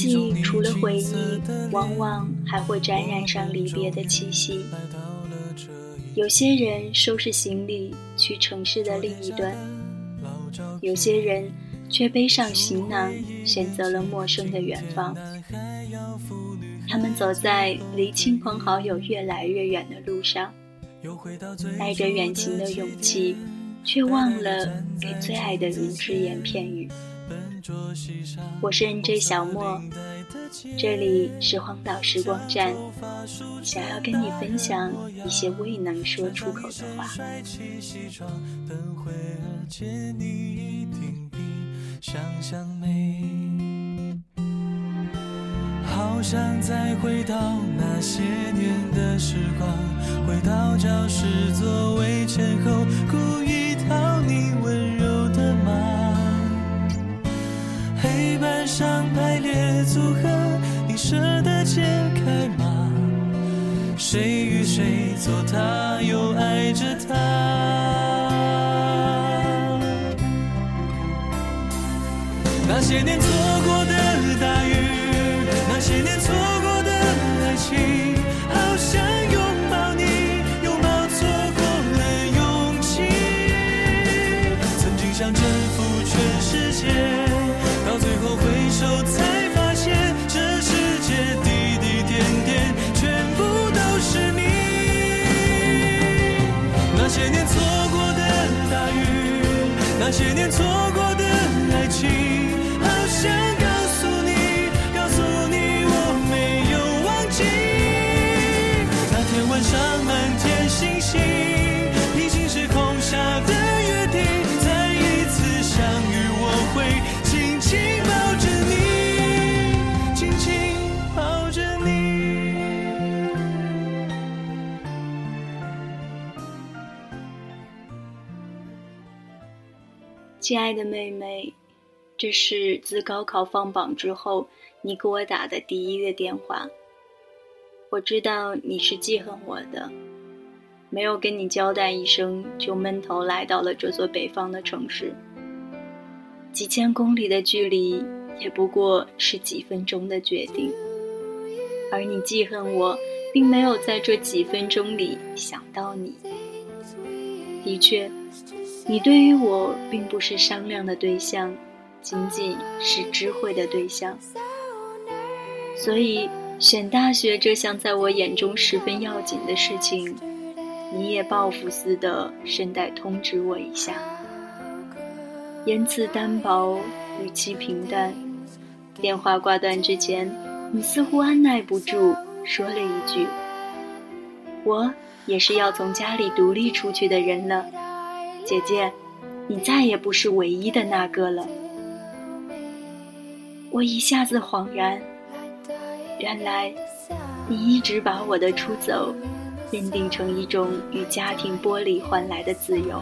毕业季除了回忆，往往还会沾染上离别的气息。有些人收拾行李去城市的另一端，有些人却背上行囊选择了陌生的远方。他们走在离亲朋好友越来越远的路上，带着远行的勇气，却忘了给最爱的人只言片语。我是 NJ 小莫，这里是荒岛时光站，想要跟你分享一些未能说出口的话。好想再回到那些年的时光，回到教室座位前后，故意讨你温柔板上排列组合，你舍得解开吗？谁与谁做他，又爱着他？那些年错过那些年错过的爱情好想告诉你告诉你我没有忘记。那天晚上满天星星。亲爱的妹妹，这是自高考放榜之后你给我打的第一个电话。我知道你是记恨我的，没有跟你交代一声就闷头来到了这座北方的城市。几千公里的距离也不过是几分钟的决定，而你记恨我，并没有在这几分钟里想到你。的确。你对于我并不是商量的对象，仅仅是知会的对象。所以选大学这项在我眼中十分要紧的事情，你也报复似的顺带通知我一下。言辞单薄，语气平淡。电话挂断之前，你似乎按耐不住，说了一句：“我也是要从家里独立出去的人了。”姐姐，你再也不是唯一的那个了。我一下子恍然，原来你一直把我的出走认定成一种与家庭剥离换来的自由。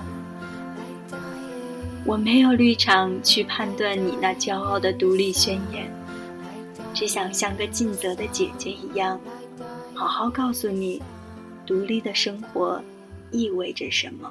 我没有立场去判断你那骄傲的独立宣言，只想像个尽责的姐姐一样，好好告诉你，独立的生活意味着什么。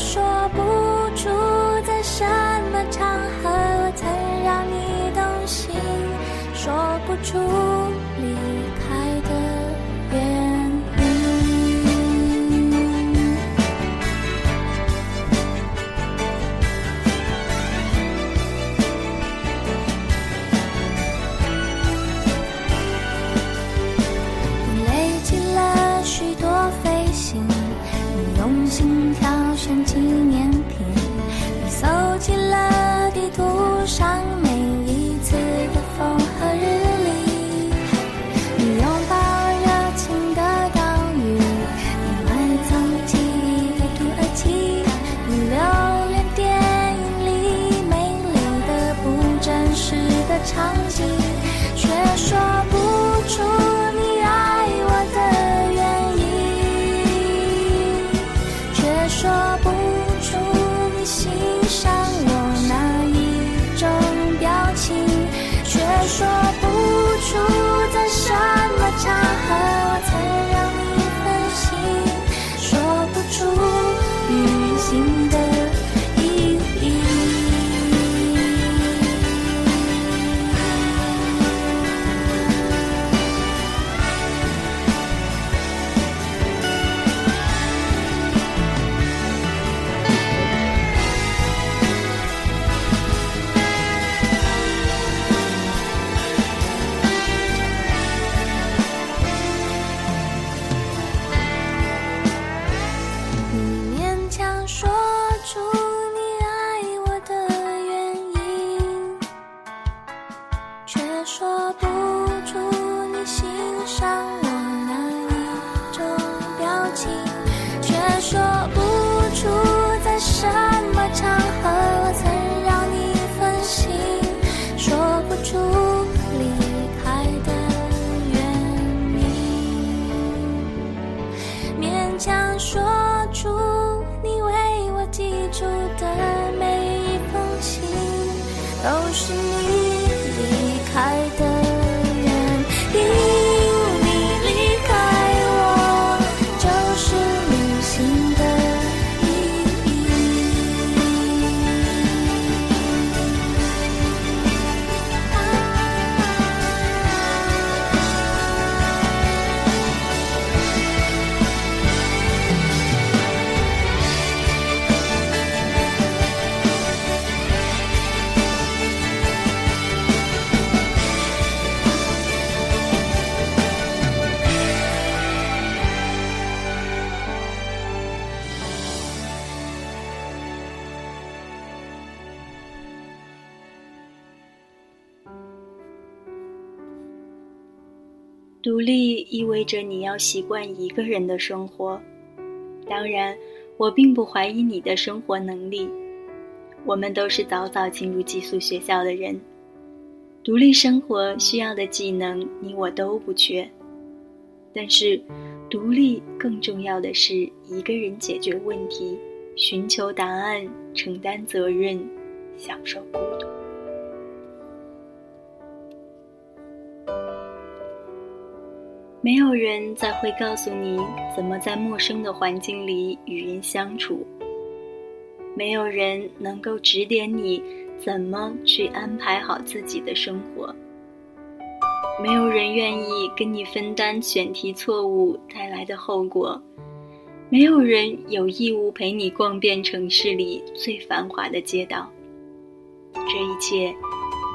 说不出在什么场合曾让你动心，说不出独立意味着你要习惯一个人的生活，当然，我并不怀疑你的生活能力。我们都是早早进入寄宿学校的人，独立生活需要的技能你我都不缺。但是，独立更重要的是一个人解决问题、寻求答案、承担责任、享受孤独。没有人再会告诉你怎么在陌生的环境里与人相处。没有人能够指点你怎么去安排好自己的生活。没有人愿意跟你分担选题错误带来的后果。没有人有义务陪你逛遍城市里最繁华的街道。这一切，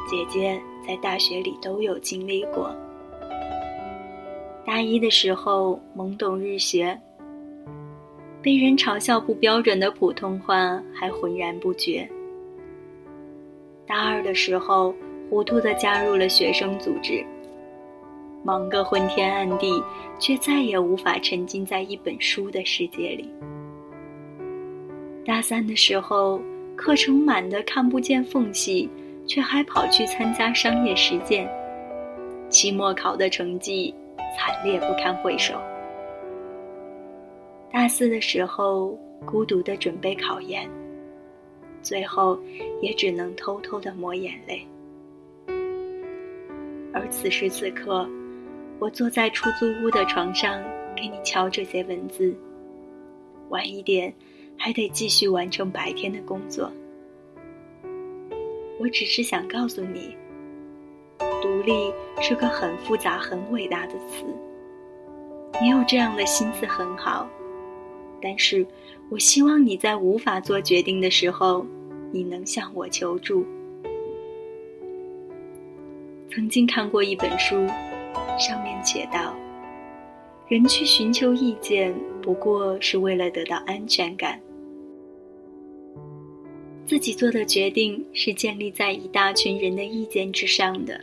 姐姐在大学里都有经历过。大一的时候懵懂日学，被人嘲笑不标准的普通话还浑然不觉。大二的时候糊涂的加入了学生组织，忙个昏天暗地，却再也无法沉浸在一本书的世界里。大三的时候课程满的看不见缝隙，却还跑去参加商业实践。期末考的成绩。惨烈不堪回首。大四的时候，孤独的准备考研，最后也只能偷偷的抹眼泪。而此时此刻，我坐在出租屋的床上，给你敲这些文字。晚一点，还得继续完成白天的工作。我只是想告诉你。力是个很复杂、很伟大的词。你有这样的心思很好，但是我希望你在无法做决定的时候，你能向我求助。曾经看过一本书，上面写道：人去寻求意见，不过是为了得到安全感。自己做的决定是建立在一大群人的意见之上的。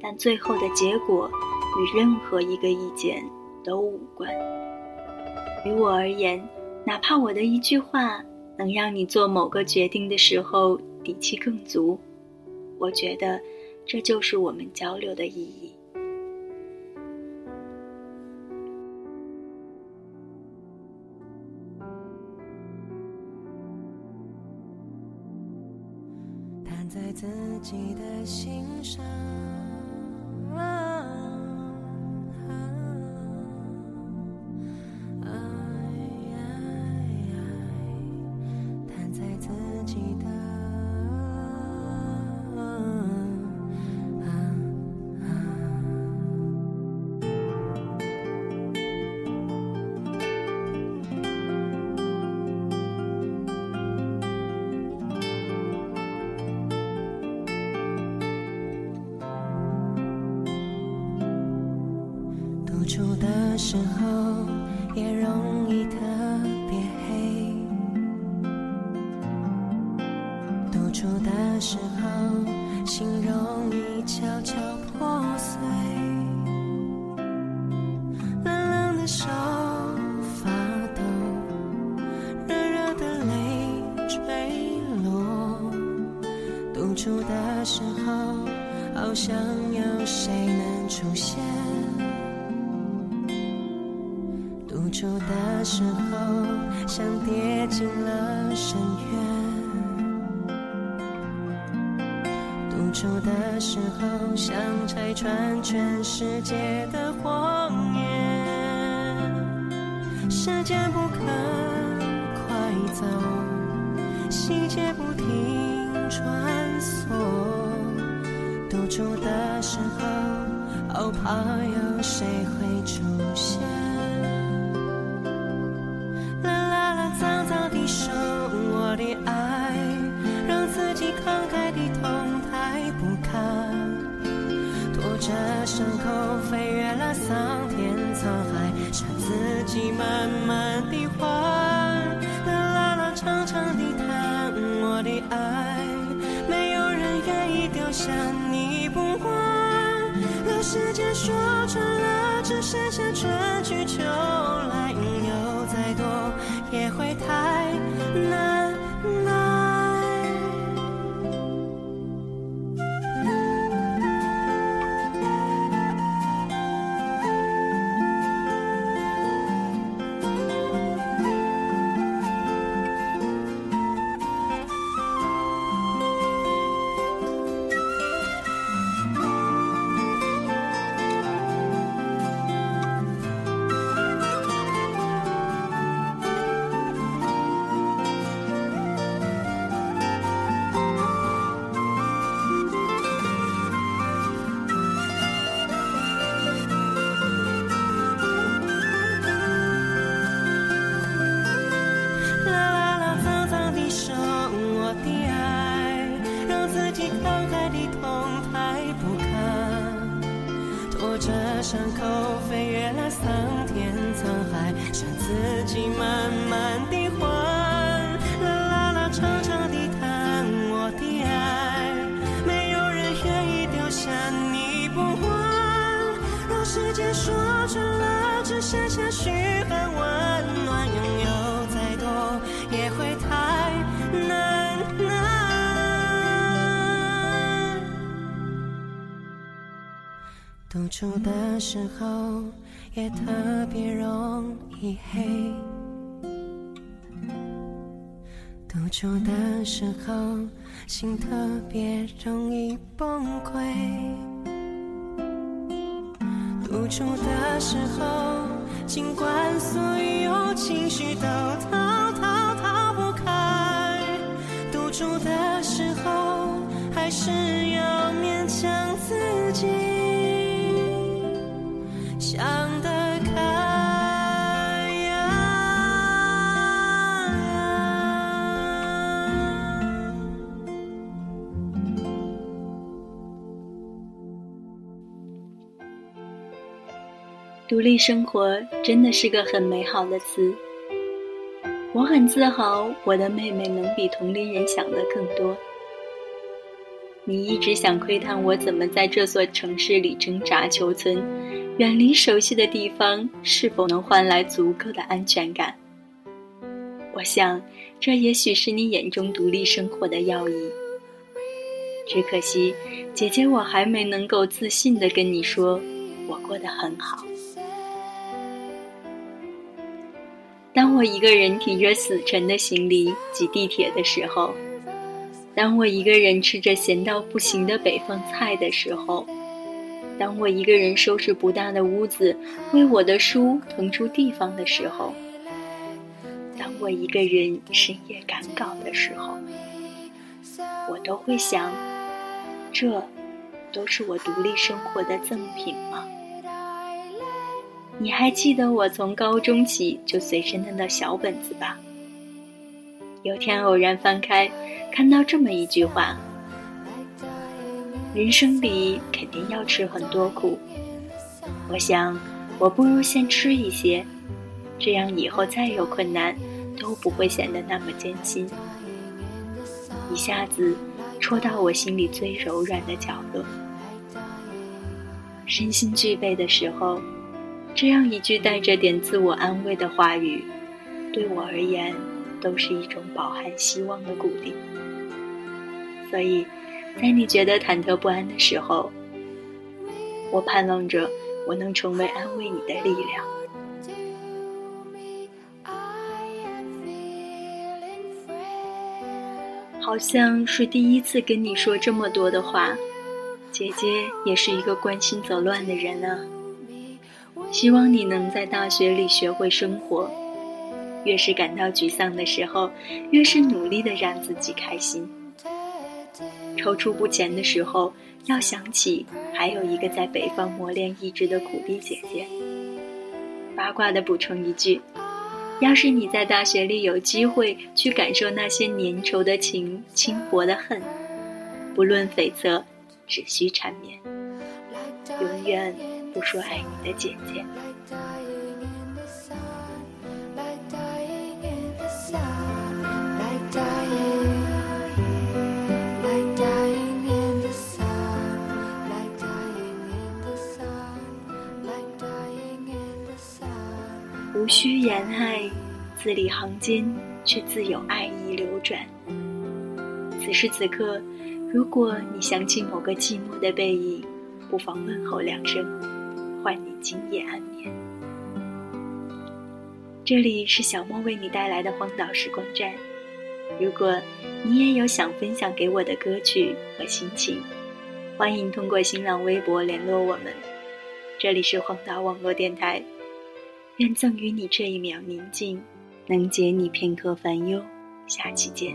但最后的结果与任何一个意见都无关。于我而言，哪怕我的一句话能让你做某个决定的时候底气更足，我觉得这就是我们交流的意义。弹在自己的心上。时候也容像跌进了深渊。独处的时候，想拆穿全世界的谎言。时间不肯快走，细节不停穿梭。独处的时候，好怕有谁会出现。慢慢的还。啦啦啦，长长的谈我的爱，没有人愿意丢下你不管。让时间说穿了，只剩下间说穿了，只剩下嘘寒问暖，拥有再多也会太难耐。独处的时候也特别容易黑，独处的时候心特别容易崩溃。独处的时候，尽管所有情绪都逃逃逃不开，独处的时候，还是要勉强自己。独立生活真的是个很美好的词。我很自豪，我的妹妹能比同龄人想的更多。你一直想窥探我怎么在这座城市里挣扎求存，远离熟悉的地方，是否能换来足够的安全感？我想，这也许是你眼中独立生活的要义。只可惜，姐姐我还没能够自信地跟你说，我过得很好。当我一个人提着死沉的行李挤地铁的时候，当我一个人吃着咸到不行的北方菜的时候，当我一个人收拾不大的屋子，为我的书腾出地方的时候，当我一个人深夜赶稿的时候，我都会想，这都是我独立生活的赠品吗？你还记得我从高中起就随身的那小本子吧？有天偶然翻开，看到这么一句话：人生里肯定要吃很多苦。我想，我不如先吃一些，这样以后再有困难，都不会显得那么艰辛。一下子戳到我心里最柔软的角落。身心俱备的时候。这样一句带着点自我安慰的话语，对我而言都是一种饱含希望的鼓励。所以，在你觉得忐忑不安的时候，我盼望着我能成为安慰你的力量。好像是第一次跟你说这么多的话，姐姐也是一个关心则乱的人啊。希望你能在大学里学会生活，越是感到沮丧的时候，越是努力的让自己开心。踌躇不前的时候，要想起还有一个在北方磨练意志的苦逼姐姐。八卦的补充一句。要是你在大学里有机会去感受那些粘稠的情、轻薄的恨，不论悱恻，只需缠绵，永远不说爱你的姐姐。无需言爱，字里行间却自有爱意流转。此时此刻，如果你想起某个寂寞的背影，不妨问候两声，换你今夜安眠。这里是小莫为你带来的荒岛时光站。如果你也有想分享给我的歌曲和心情，欢迎通过新浪微博联络我们。这里是荒岛网络电台。愿赠予你这一秒宁静，能解你片刻烦忧。下期见。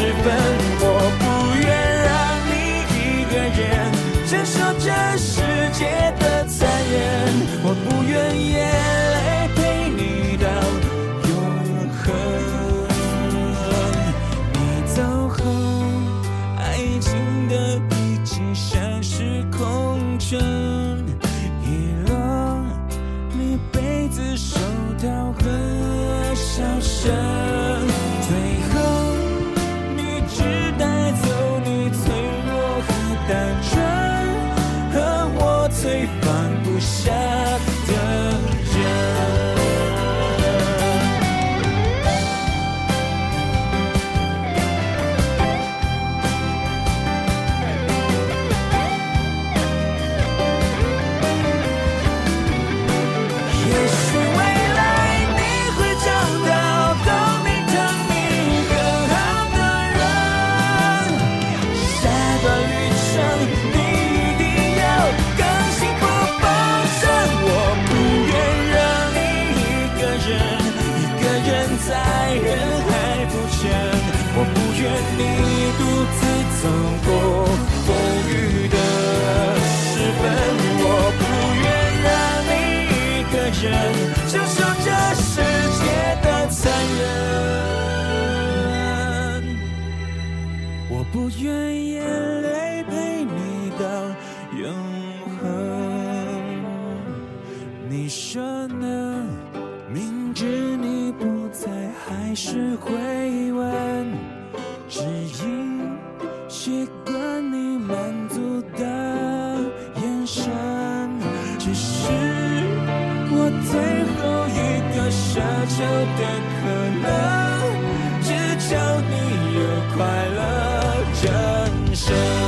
时分。我不愿让你一个人承受这世界的残忍。我不愿。我不愿眼泪陪你到永恒，你说呢？明知你不在，还是会问，只因习惯你满足的眼神，只是我。最后一个奢求的可能，人